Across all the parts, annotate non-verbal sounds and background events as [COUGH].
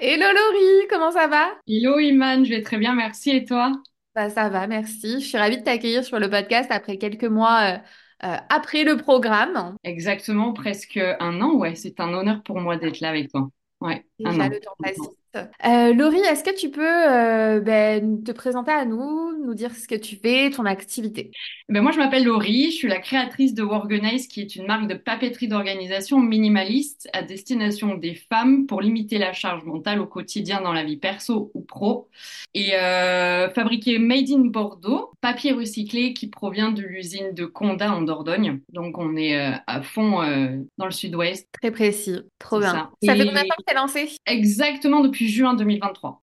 Hello Laurie, comment ça va? Hello Iman, je vais très bien, merci. Et toi? Bah, ça va, merci. Je suis ravie de t'accueillir sur le podcast après quelques mois euh, euh, après le programme. Exactement, presque un an. Ouais, c'est un honneur pour moi d'être là avec toi. Ouais, un Déjà, an. le temps passe. Euh, Laurie, est-ce que tu peux euh, ben, te présenter à nous, nous dire ce que tu fais, ton activité? Ben moi, je m'appelle Laurie, je suis la créatrice de Worganize, qui est une marque de papeterie d'organisation minimaliste à destination des femmes pour limiter la charge mentale au quotidien dans la vie perso ou pro. Et euh, fabriquée made in Bordeaux, papier recyclé qui provient de l'usine de Condat en Dordogne. Donc, on est euh, à fond euh, dans le sud-ouest, Très précis, trop bien. ça. Ça fait combien de temps que t'es lancé? exactement depuis juin 2023.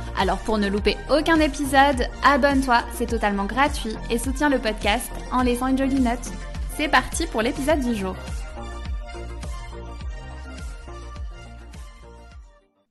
Alors pour ne louper aucun épisode, abonne-toi, c'est totalement gratuit et soutiens le podcast en laissant une jolie note. C'est parti pour l'épisode du jour.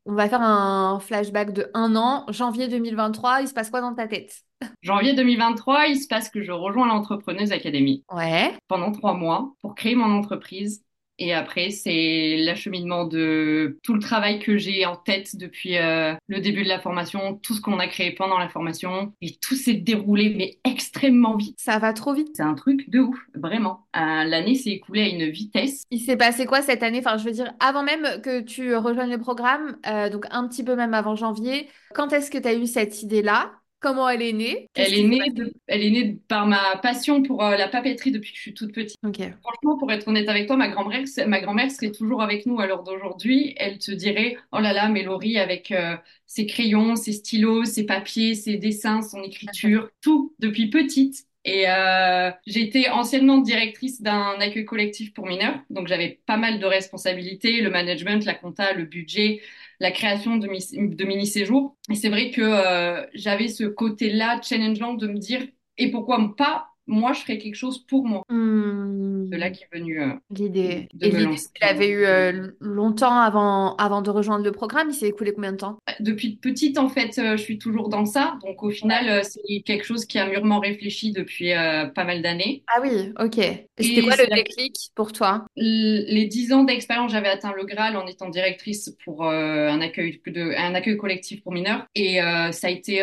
On va faire un flashback de un an, janvier 2023, il se passe quoi dans ta tête? Janvier 2023, il se passe que je rejoins l'Entrepreneuse Academy Ouais, pendant trois mois pour créer mon entreprise. Et après, c'est l'acheminement de tout le travail que j'ai en tête depuis euh, le début de la formation, tout ce qu'on a créé pendant la formation. Et tout s'est déroulé, mais extrêmement vite. ça va trop vite. C'est un truc de ouf, vraiment. Euh, l'année s'est écoulée à une vitesse. Il s'est passé quoi cette année? Enfin, je veux dire, avant même que tu rejoignes le programme, euh, donc un petit peu même avant janvier, quand est-ce que tu as eu cette idée-là? Comment elle est née? Elle est née de- elle est née par ma passion pour euh, la papeterie depuis que je suis toute petite. Franchement, pour être honnête avec toi, ma grand-mère, ma grand-mère serait toujours avec nous à l'heure d'aujourd'hui. Elle te dirait, oh là là, Laurie, avec euh, ses crayons, ses stylos, ses papiers, ses dessins, son écriture, tout depuis petite. Et euh, été anciennement directrice d'un accueil collectif pour mineurs, donc j'avais pas mal de responsabilités, le management, la compta, le budget, la création de mini-séjours. Et c'est vrai que euh, j'avais ce côté-là challengeant de me dire, et pourquoi pas, moi, je ferais quelque chose pour moi. De là qui est venu euh, l'idée. Et l'idée, tu l'avais eu euh, longtemps avant, avant de rejoindre le programme. Il s'est écoulé combien de temps? Depuis petite, en fait, euh, je suis toujours dans ça. Donc, au final, euh, c'est quelque chose qui a mûrement réfléchi depuis pas mal d'années. Ah oui, ok. Et c'était quoi le déclic pour toi? les dix ans d'expérience, j'avais atteint le Graal en étant directrice pour un accueil de, un accueil collectif pour mineurs. Et ça a été,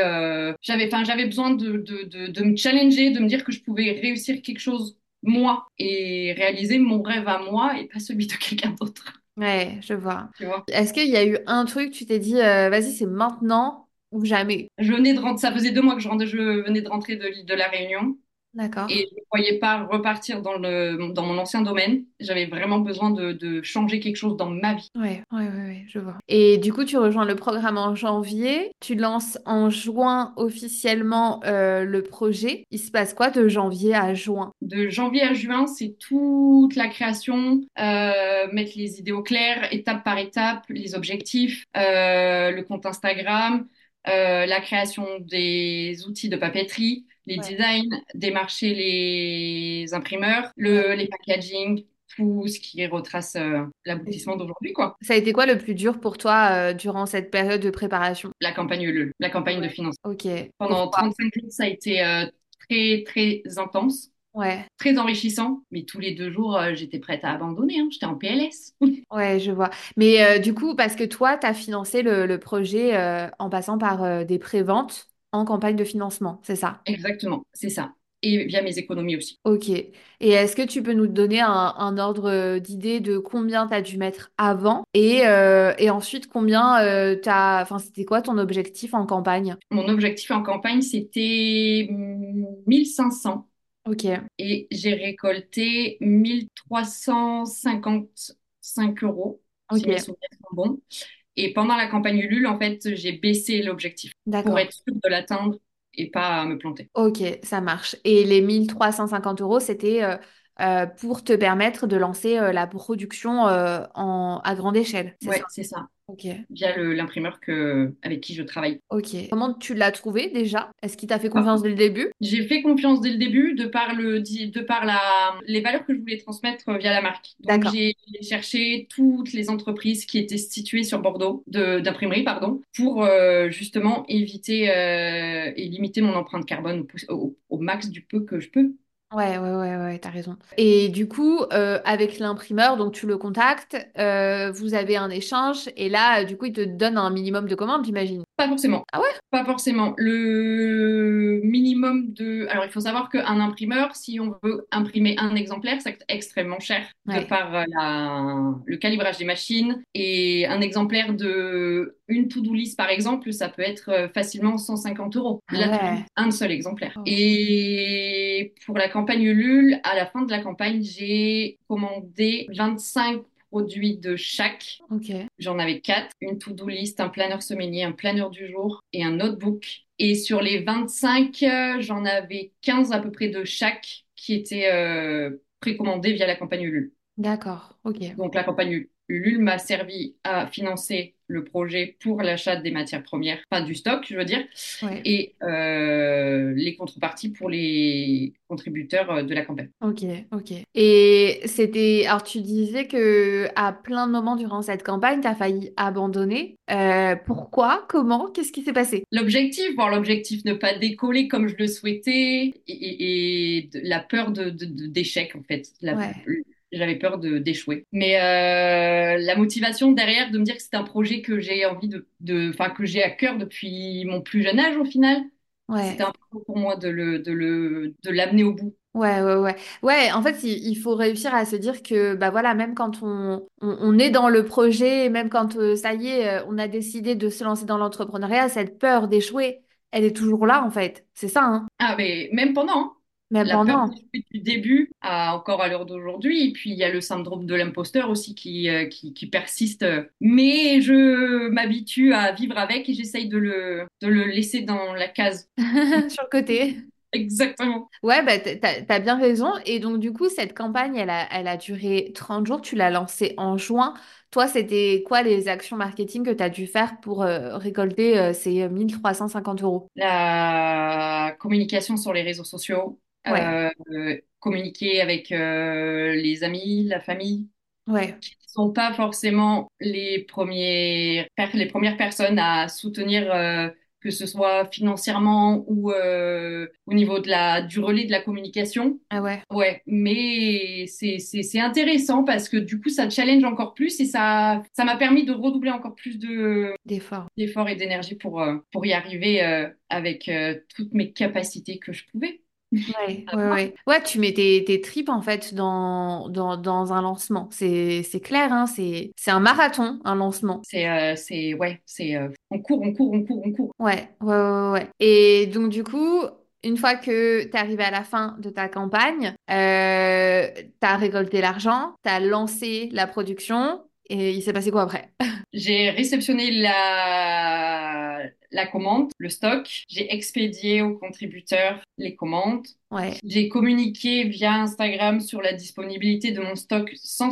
j'avais, j'avais besoin de, de, de, de me challenger, de me dire que je pouvais réussir quelque chose moi et réaliser mon rêve à moi et pas celui de quelqu'un d'autre. Ouais, je vois. Tu vois? Est-ce qu'il y a eu un truc, tu t'es dit, euh, vas-y, c'est maintenant ou jamais? Je venais de rentrer, ça faisait deux mois que je, venais de rentrer de la Réunion. D'accord. Et je ne voyais pas repartir dans le, dans mon ancien domaine. J'avais vraiment besoin de, de changer quelque chose dans ma vie. Ouais, ouais, ouais, ouais, je vois. Et du coup, tu rejoins le programme en janvier. Tu lances en juin officiellement euh, le projet. Il se passe quoi de janvier à juin? De janvier à juin, c'est toute la création, euh, mettre les idées au clair, étape par étape, les objectifs, euh, le compte Instagram, la création des outils de papeterie, les Ouais. designs, démarcher les imprimeurs, le, les packaging, tout ce qui retrace euh, l'aboutissement d'aujourd'hui, quoi. Ça a été quoi le plus dur pour toi euh, durant cette période de préparation? La campagne Ulule, la campagne de financement. Ok. Pendant Pourquoi? 35 jours, ça a été euh, très, très intense, Ouais, très enrichissant. Mais tous les deux jours, euh, j'étais prête à abandonner. hein. J'étais en PLS. [LAUGHS] ouais, je vois. Mais euh, du coup, parce que toi, tu as financé le, le projet euh, en passant par des préventes en campagne de financement, c'est ça? Exactement, c'est ça. Et via mes économies aussi. Ok. Et est-ce que tu peux nous donner un, un ordre d'idée de combien tu as dû mettre avant et, euh, et ensuite combien euh, t'as... Enfin, c'était quoi ton objectif en campagne? Mon objectif en campagne, c'était hum, 1500 Ok. et j'ai récolté 1355 euros, si mes Ok. souvenirs sont bons. Et pendant la campagne Ulule, en fait, j'ai baissé l'objectif pour être sûre de l'atteindre et pas me planter. Ok, ça marche. Et les 1350 euros, c'était euh, pour te permettre de lancer la production en, à grande échelle. Ça? c'est ça. Ok. Via l'imprimeur que, avec qui je travaille. Ok. Comment tu l'as trouvé déjà? Est-ce qu'il t'a fait confiance dès le début? J'ai fait confiance dès le début de par le, de par la, les valeurs que je voulais transmettre via la marque. Donc, j'ai cherché toutes les entreprises qui étaient situées sur Bordeaux, de, d'imprimerie, pardon, pour euh, justement éviter euh, et limiter mon empreinte carbone au, pouce- au- au max du peu que je peux. Ouais, ouais, ouais, ouais, t'as raison. Et du coup, euh, avec l'imprimeur, donc tu le contactes, euh, vous avez un échange, et là, euh, du coup, il te donne un minimum de commandes, j'imagine. Pas forcément. Ah ouais? Pas forcément. Le minimum de... Alors, il faut savoir qu'un imprimeur, si on veut imprimer un exemplaire, ça coûte extrêmement cher de par euh, la... le calibrage des machines. Et un exemplaire de une to-do list, par exemple, ça peut être euh, facilement 150 euros. Ah to-do ouais. un seul exemplaire. Oh. Et pour la campagne Ulule, à la fin de la campagne, j'ai commandé 25 produits de chaque. Ok. J'en avais quatre, une to-do list, un planeur semainier, un planeur du jour et un notebook. Et sur les 25, euh, j'en avais 15 à peu près de chaque qui étaient euh, précommandés via la campagne Ulule. D'accord. Ok. Donc la campagne Ulule m'a servi à financer le projet pour l'achat des matières premières, enfin du stock, je veux dire, Ouais. et euh, les contreparties pour les contributeurs euh, de la campagne. Ok. Ok. Et c'était. Alors, tu disais que à plein de moments durant cette campagne, t'as failli abandonner. Euh, pourquoi? Comment? Qu'est-ce qui s'est passé? L'objectif, voir l'objectif ne pas décoller comme je le souhaitais et, et- et de- la peur de, d'échec en fait. La- Ouais. J'avais peur de d'échouer. Mais euh, la motivation derrière de me dire que c'est un projet que j'ai envie de, de, enfin que j'ai à cœur depuis mon plus jeune âge au final, Ouais. c'était important pour moi de le, de le, de l'amener au bout. Ouais, ouais, ouais. Ouais, en fait, il, il faut réussir à se dire que, bah voilà, même quand on, on, on est dans le projet, même quand euh, ça y est, euh, on a décidé de se lancer dans l'entrepreneuriat, cette peur d'échouer, elle est toujours là, en fait. C'est ça, hein. Ah mais même pendant. Même La peur du début à encore à l'heure d'aujourd'hui. Et puis, il y a le syndrome de l'imposteur aussi qui, euh, qui, qui persiste. Mais je m'habitue à vivre avec et j'essaye de le, de le laisser dans la case. [LAUGHS] Sur le côté. Exactement. Ouais, bah, t'as, t'as bien raison. Et donc, du coup, cette campagne, elle a, elle a duré 30 jours. Tu l'as lancée en juin. Toi, c'était quoi les actions marketing que tu as dû faire pour euh, récolter euh, ces 1350 euros? La communication sur les réseaux sociaux, Ouais, euh, communiquer avec euh, les amis, la famille, ouais, qui ne sont pas forcément les premiers, les premières personnes à soutenir, euh, que ce soit financièrement ou au niveau de la, du relais de la communication. ah ouais, Ouais, mais c'est, intéressant parce que du coup, ça challenge encore plus et ça, ça m'a permis de redoubler encore plus de, d'efforts. et d'énergie pour, pour y arriver avec toutes mes capacités que je pouvais. Ouais, ouais, ouais. Ouais, tu mets tes, tes tripes en fait dans, dans, dans un lancement. C'est, c'est clair, hein, c'est, c'est un marathon, un lancement. C'est, euh, c'est, ouais, c'est, euh, on court, on court, on court, on court. Ouais, ouais, ouais, ouais. Et donc, du coup, une fois que tu es arrivé à la fin de ta campagne, euh, tu as récolté l'argent, tu as lancé la production, et il s'est passé quoi après? J'ai réceptionné la, la commande, le stock. J'ai expédié aux contributeurs les commandes. Ouais, J'ai communiqué via Instagram sur la disponibilité de mon stock sans,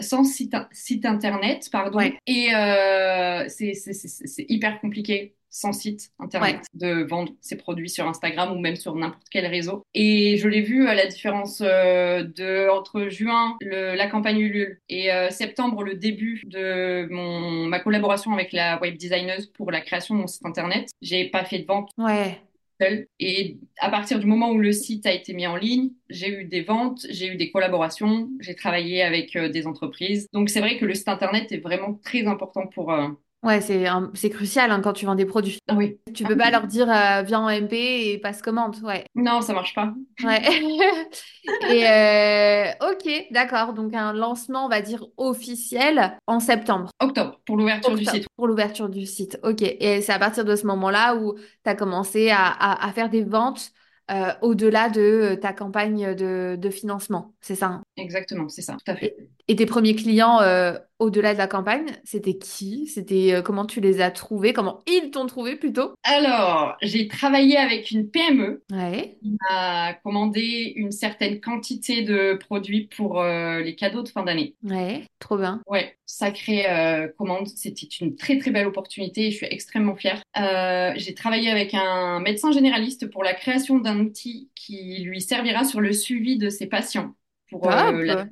sans site, site internet, pardon. ouais, Et euh, c'est hyper compliqué sans site internet ouais, de vendre ses produits sur Instagram ou même sur n'importe quel réseau. Et je l'ai vu à la différence euh, de entre juin le, la campagne Ulule et euh, septembre le début de mon ma collaboration avec la web designeuse pour la création de mon site internet. J'ai pas fait de vente ouais. seule. Et à partir du moment où le site a été mis en ligne, j'ai eu des ventes, j'ai eu des collaborations, j'ai travaillé avec euh, des entreprises. Donc c'est vrai que le site internet est vraiment très important pour. euh, Ouais, c'est un- c'est crucial hein, quand tu vends des produits. Ah oui. Tu peux pas leur dire euh, viens en MP et passe commande. Ouais. Non, ça marche pas. Ouais. [LAUGHS] Et euh, ok, d'accord. Donc un lancement, on va dire officiel en septembre. Octobre pour l'ouverture du site. pour l'ouverture du site. Ok. Et c'est à partir de ce moment-là où tu as commencé à, à- à faire des ventes euh, au-delà de ta campagne de, de financement. C'est ça. hein? Exactement, c'est ça, tout à fait. Et, et tes premiers clients euh, au-delà de la campagne, c'était qui? C'était euh, comment tu les as trouvés? Comment ils t'ont trouvé plutôt? Alors, j'ai travaillé avec une PME Ouais, qui m'a commandé une certaine quantité de produits pour euh, les cadeaux de fin d'année. ouais, trop bien. Ouais, sacrée commande. C'était une très très belle opportunité et je suis extrêmement fière. J'ai travaillé avec un médecin généraliste pour la création d'un outil qui lui servira sur le suivi de ses patients pour la.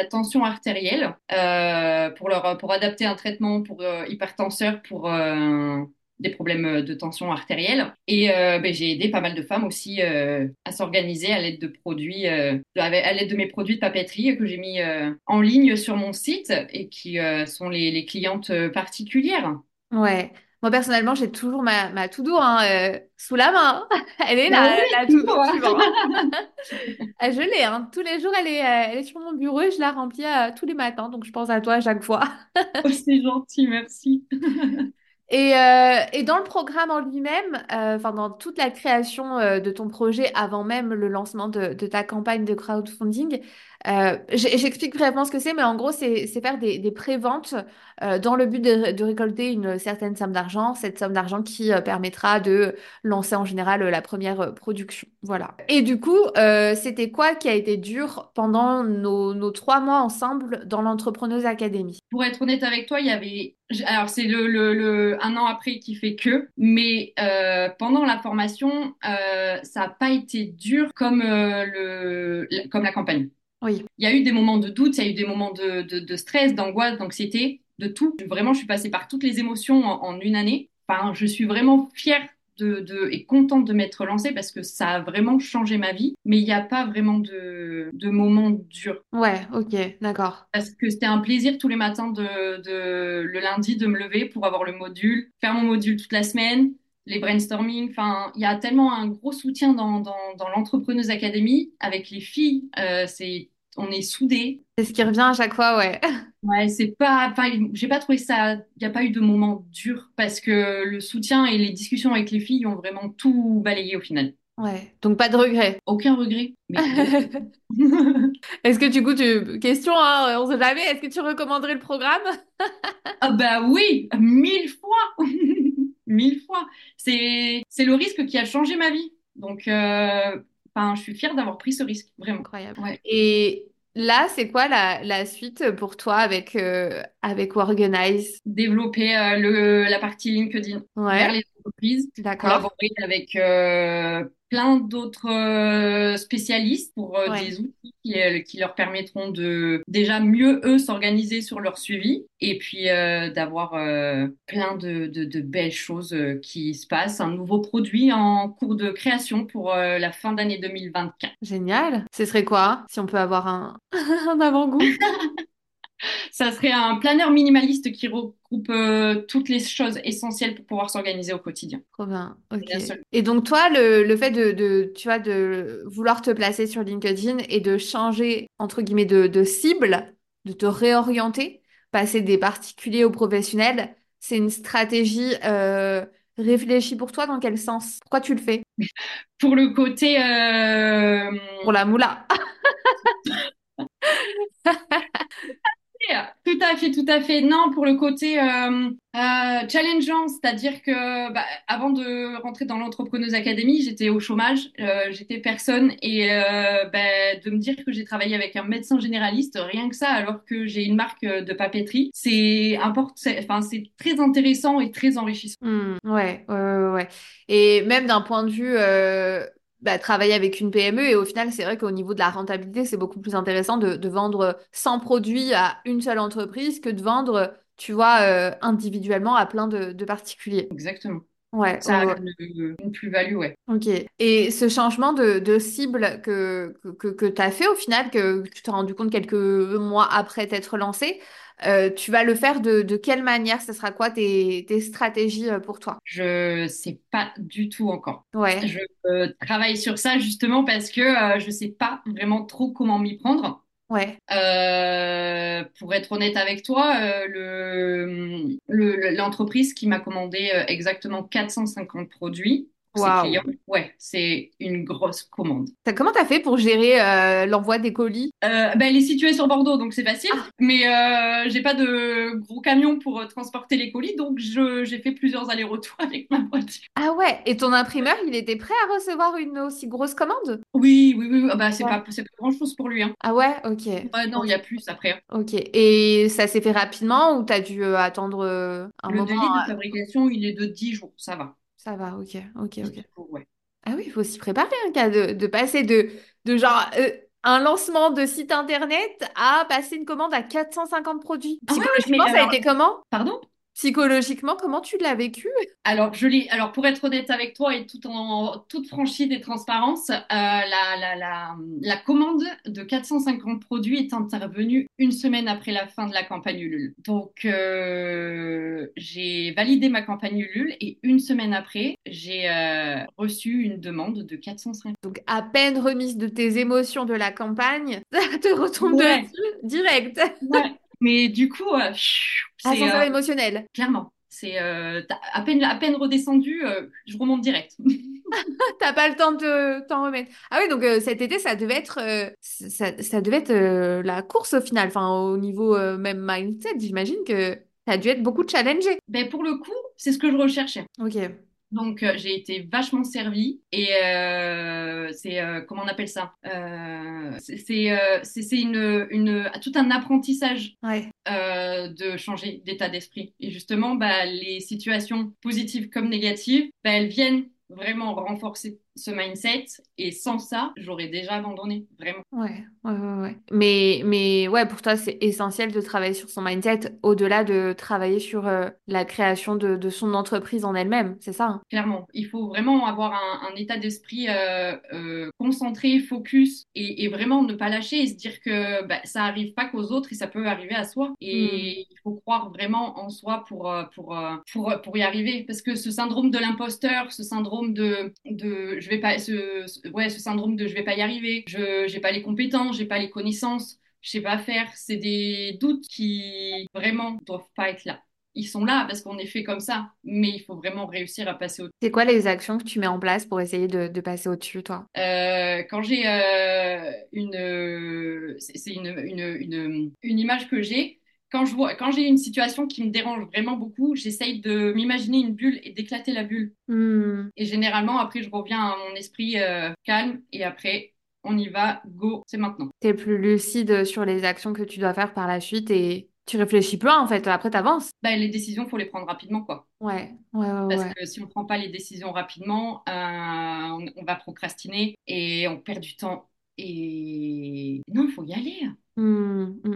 La tension artérielle, euh, pour leur pour adapter un traitement pour euh, hypertenseurs pour euh, des problèmes de tension artérielle. Et euh, ben, j'ai aidé pas mal de femmes aussi à s'organiser à l'aide de produits, à l'aide de mes produits de papeterie que j'ai mis en ligne sur mon site et qui sont les, les clientes particulières. Ouais. Moi, personnellement, j'ai toujours ma, ma to-do hein, euh, sous la main. [LAUGHS] Elle est Bah là, oui, la to-do, hein. [LAUGHS] Euh, Je l'ai, hein. Tous les jours, elle est, euh, elle est sur mon bureau et je la remplis euh, tous les matins. Donc, je pense à toi à chaque fois. [LAUGHS] Oh, c'est gentil, merci. Et, euh, et dans le programme en lui-même, euh, dans toute la création euh, de ton projet avant même le lancement de, de ta campagne de crowdfunding, euh, j'explique brièvement ce que c'est, mais en gros, c'est faire des, des préventes euh, dans le but de, de récolter une certaine somme d'argent, cette somme d'argent qui euh, permettra de lancer en général euh, la première production. Voilà. Et du coup, c'était quoi qui a été dur pendant nos, nos trois mois ensemble dans l'Entrepreneuse Academy? Pour être honnête avec toi, il y avait, alors c'est le, le, un an après qui fait que, mais pendant la formation, ça n'a pas été dur comme le, comme la campagne. Oui, Il y a eu des moments de doute, il y a eu des moments de, de, de stress, d'angoisse, d'anxiété, de tout. Vraiment, je suis passée par toutes les émotions en, en une année. Enfin, je suis vraiment fière de, de, et contente de m'être lancée parce que ça a vraiment changé ma vie. Mais il n'y a pas vraiment de, de moments durs. ouais, ok, d'accord. Parce que c'était un plaisir tous les matins de, de, le lundi de me lever pour avoir le module, faire mon module toute la semaine, les brainstorming. Enfin, il y a tellement un gros soutien dans, dans, dans l'Entrepreneuse Academy avec les filles. Euh, c'est, on est soudés. C'est ce qui revient à chaque fois, ouais. [LAUGHS] Ouais, c'est pas, enfin, j'ai pas trouvé ça, il n'y a pas eu de moment dur parce que le soutien et les discussions avec les filles ont vraiment tout balayé au final. Ouais, donc pas de regret. Aucun regret, mais [LAUGHS] Est-ce que du coup, tu... question, hein, on sait jamais, est-ce que tu recommanderais le programme? [LAUGHS] Ah bah oui, mille fois, mille fois. C'est le risque qui a changé ma vie. Donc, euh, je suis fière d'avoir pris ce risque, vraiment. Incroyable. Ouais. Et là, c'est quoi la, la suite pour toi avec, euh, avec Organize? Développer euh, le la partie LinkedIn vers Ouais, les entreprises, d'accord. collaborer avec euh, plein d'autres euh, spécialistes pour euh, Ouais, des outils qui, qui leur permettront de déjà mieux eux s'organiser sur leur suivi et puis d'avoir plein de, de, de belles choses qui se passent. Un nouveau produit en cours de création pour la fin d'année 2024. génial. Ce serait quoi, si on peut avoir un, [LAUGHS] un avant-goût? [LAUGHS] Ça serait un planeur minimaliste qui regroupe euh, toutes les choses essentielles pour pouvoir s'organiser au quotidien. Trop bien. Et donc toi, le, le fait de, de, tu vois, de vouloir te placer sur LinkedIn et de changer, entre guillemets, de, de cible, de te réorienter, passer des particuliers aux professionnels, c'est une stratégie euh, réfléchie pour toi, dans quel sens? Pourquoi tu le fais? Pour le côté euh, Pour la moula. [LAUGHS] Tout à fait, tout à fait. Non, pour le côté euh, euh, challengeant, c'est-à-dire que bah, avant de rentrer dans l'entrepreneuse académie, j'étais au chômage, euh, j'étais personne et bah, de me dire que j'ai travaillé avec un médecin généraliste, rien que ça, alors que j'ai une marque de papeterie, c'est enfin c'est très intéressant et très enrichissant. Hmm, ouais, ouais, ouais. Et même d'un point de vue bah, travailler avec une PME, et au final, c'est vrai qu'au niveau de la rentabilité, c'est beaucoup plus intéressant de, de vendre 100 produits à une seule entreprise que de vendre, tu vois, euh, individuellement à plein de, de particuliers. Exactement. Ouais, Ça a une, une plus-value, ouais. Ok. Et ce changement de, de cible que, que, que, que tu as fait au final, que tu t'es rendu compte quelques mois après t'être lancé, euh, tu vas le faire de, de quelle manière? Ce sera quoi tes, tes stratégies euh, pour toi? Je sais pas du tout encore. Ouais, Je euh, travaille sur ça justement parce que euh, je sais pas vraiment trop comment m'y prendre. ouais. Euh, pour être honnête avec toi, euh, le, le- l'entreprise qui m'a commandé exactement 450 produits ses Waouh. clients. Ouais, c'est une grosse commande. Comment t'as fait pour gérer euh, l'envoi des colis? Euh, ben, elle est située sur Bordeaux, donc c'est facile. Ah, Mais euh, j'ai pas de gros camion pour euh, transporter les colis, donc je, j'ai fait plusieurs allers-retours [LAUGHS] avec ma voiture. ah ouais, et ton imprimeur, il était prêt à recevoir une aussi grosse commande? Oui, oui, oui. ah Bah, c'est Ouais. pas, grand-chose pour lui, hein. Ah ouais, ok. Ouais, non, il y a plus après. hein. Ok. Et ça s'est fait rapidement ou t'as dû attendre un Le moment? délai de fabrication, il est de 10 jours, ça va. Ça va, ok, ok, 10 ok. ouais. Ah oui, il faut s'y préparer, un cas de, de passer de, de genre euh, un lancement de site internet à passer une commande à 450 produits. Ah ouais, Psychologiquement, ça a été comment? pardon? Psychologiquement, comment tu l'as vécu? Alors, je alors, pour être honnête avec toi et tout en toute franchise et transparence, euh, la, la, la, la commande de 450 produits est intervenue une semaine après la fin de la campagne Ulule. Donc, euh, j'ai validé ma campagne Ulule et une semaine après, j'ai euh, reçu une demande de 450. Donc, à peine remise de tes émotions de la campagne, [LAUGHS] ça te retombe Ouais, dessus direct. ouais. Mais du coup, euh, c'est Ascenseur émotionnel. clairement, c'est euh, à peine, à peine redescendu, euh, je remonte direct. [LAUGHS] [LAUGHS] T'as pas le temps de t'en remettre. Ah oui, donc euh, cet été, ça devait être, euh, ça, ça devait être euh, la course au final. Enfin, au niveau même mindset, j'imagine que ça a dû être beaucoup challengé. Ben, pour le coup, c'est ce que je recherchais. Ok. Donc, euh, j'ai été vachement servie et euh, c'est euh, comment on appelle ça? C'est une, une tout un apprentissage Ouais. de changer d'état d'esprit. Et justement, bah, les situations positives comme négatives, bah, elles viennent vraiment renforcer ce mindset. Et sans ça, j'aurais déjà abandonné, vraiment. Ouais, ouais, ouais, ouais. Mais, mais ouais, pour toi, c'est essentiel de travailler sur son mindset au-delà de travailler sur euh, la création de, de son entreprise en elle-même, c'est ça, hein? Clairement, il faut vraiment avoir un, un état d'esprit euh, euh, concentré, focus et, et vraiment ne pas lâcher et se dire que bah, ça arrive pas qu'aux autres et ça peut arriver à soi. Hmm. Et il faut croire vraiment en soi pour, pour, pour, pour y arriver. Parce que ce syndrome de l'imposteur, ce syndrome de, de je vais pas, ce, ce- ouais, ce syndrome de je vais pas y arriver, je j'ai pas les compétences, j'ai pas les connaissances, je sais pas faire, c'est des doutes qui vraiment doivent pas être là. Ils sont là parce qu'on est fait comme ça, mais il faut vraiment réussir à passer au C'est quoi les actions que tu mets en place pour essayer de, de passer au-dessus, toi? Euh, quand j'ai euh, une, c'est c'est une, une, une, une image que j'ai. Quand je vois, quand j'ai une situation qui me dérange vraiment beaucoup, j'essaye de m'imaginer une bulle et d'éclater la bulle. Hmm. Et généralement, après, je reviens à mon esprit euh, calme et après, on y va, go, c'est maintenant. T'es plus lucide sur les actions que tu dois faire par la suite et tu réfléchis plus, en fait. Après, t'avances. Bah, les décisions, faut les prendre rapidement, quoi. Ouais, ouais, ouais, Parce ouais. que si on prend pas les décisions rapidement, euh, on, on va procrastiner et on perd du temps. Et non, il faut y aller. Hmm, hmm,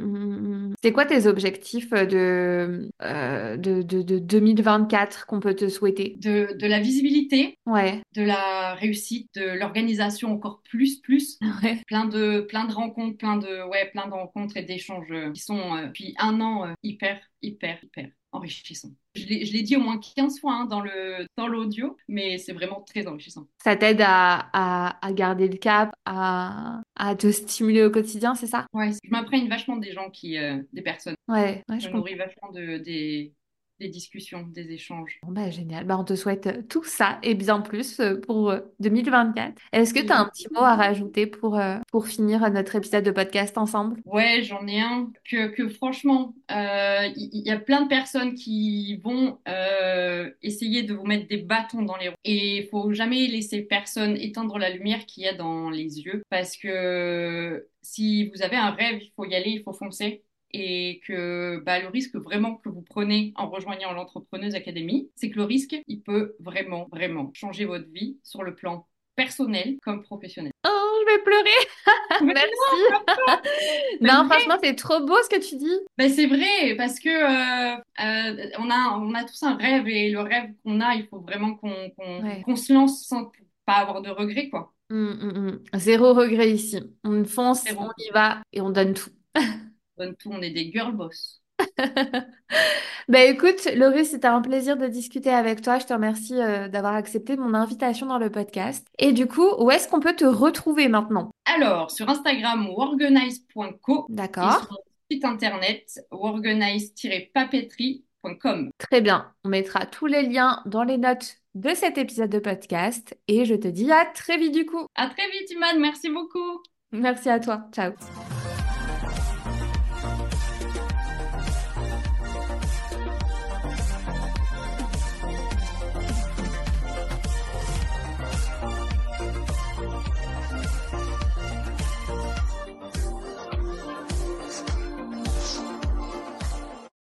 hmm. C'est quoi tes objectifs de, euh, de, de, de 2024 qu'on peut te souhaiter? De, de la visibilité, Ouais, de la réussite, de l'organisation encore plus, plus. [LAUGHS] ouais. Plein de, plein de rencontres, plein de, ouais, plein de rencontres et d'échanges euh, qui sont euh, depuis un an euh, hyper, hyper, hyper enrichissants. Je l'ai, dit au moins 15 fois hein, dans l'audio, mais c'est vraiment très enrichissant. Ça t'aide à, à, à garder le cap, à, à te stimuler au quotidien, c'est ça? Ouais, je m'imprègne vachement des gens qui, euh, des personnes. Ouais, ouais, Je je nourris vachement de, des, des discussions, des échanges. Bon, bah, génial. Bah, on te souhaite euh, tout ça et bien plus euh, pour euh, 2024. Est-ce que tu as un petit mot à rajouter pour, euh, pour finir notre épisode de podcast ensemble? Ouais, j'en ai un que, que franchement, euh, il y, a plein de personnes qui vont euh, essayer de vous mettre des bâtons dans les roues. Et il faut jamais laisser personne éteindre la lumière qu'il y a dans les yeux. Parce que si vous avez un rêve, il faut y aller, il faut foncer. Et que bah, le risque vraiment que vous prenez en rejoignant l'Entrepreneuse Academy, c'est que le risque, il peut vraiment, vraiment changer votre vie sur le plan personnel comme professionnel. Oh, je vais pleurer. [LAUGHS] Merci. [LAUGHS] Non, vrai. franchement, c'est trop beau ce que tu dis. Ben, c'est vrai, parce que euh, euh, on a, on a tous un rêve et le rêve qu'on a, il faut vraiment qu'on qu'on, Ouais. qu'on se lance sans pas avoir de regrets, quoi. Hum, hum, hum. Zéro regret ici. On fonce, Zéro. on y va et on donne tout. [LAUGHS] On donne tout, on est des girl boss. [LAUGHS] Bah écoute, Laurie, c'était un plaisir de discuter avec toi. Je te remercie euh, d'avoir accepté mon invitation dans le podcast. Et du coup, où est-ce qu'on peut te retrouver maintenant? Alors, sur Instagram, worganize.co et D'accord. sur site internet, worganize-papeterie.com. Très bien. On mettra tous les liens dans les notes de cet épisode de podcast et je te dis à très vite du coup. À très vite, Iman. Merci beaucoup. Merci à toi. Ciao.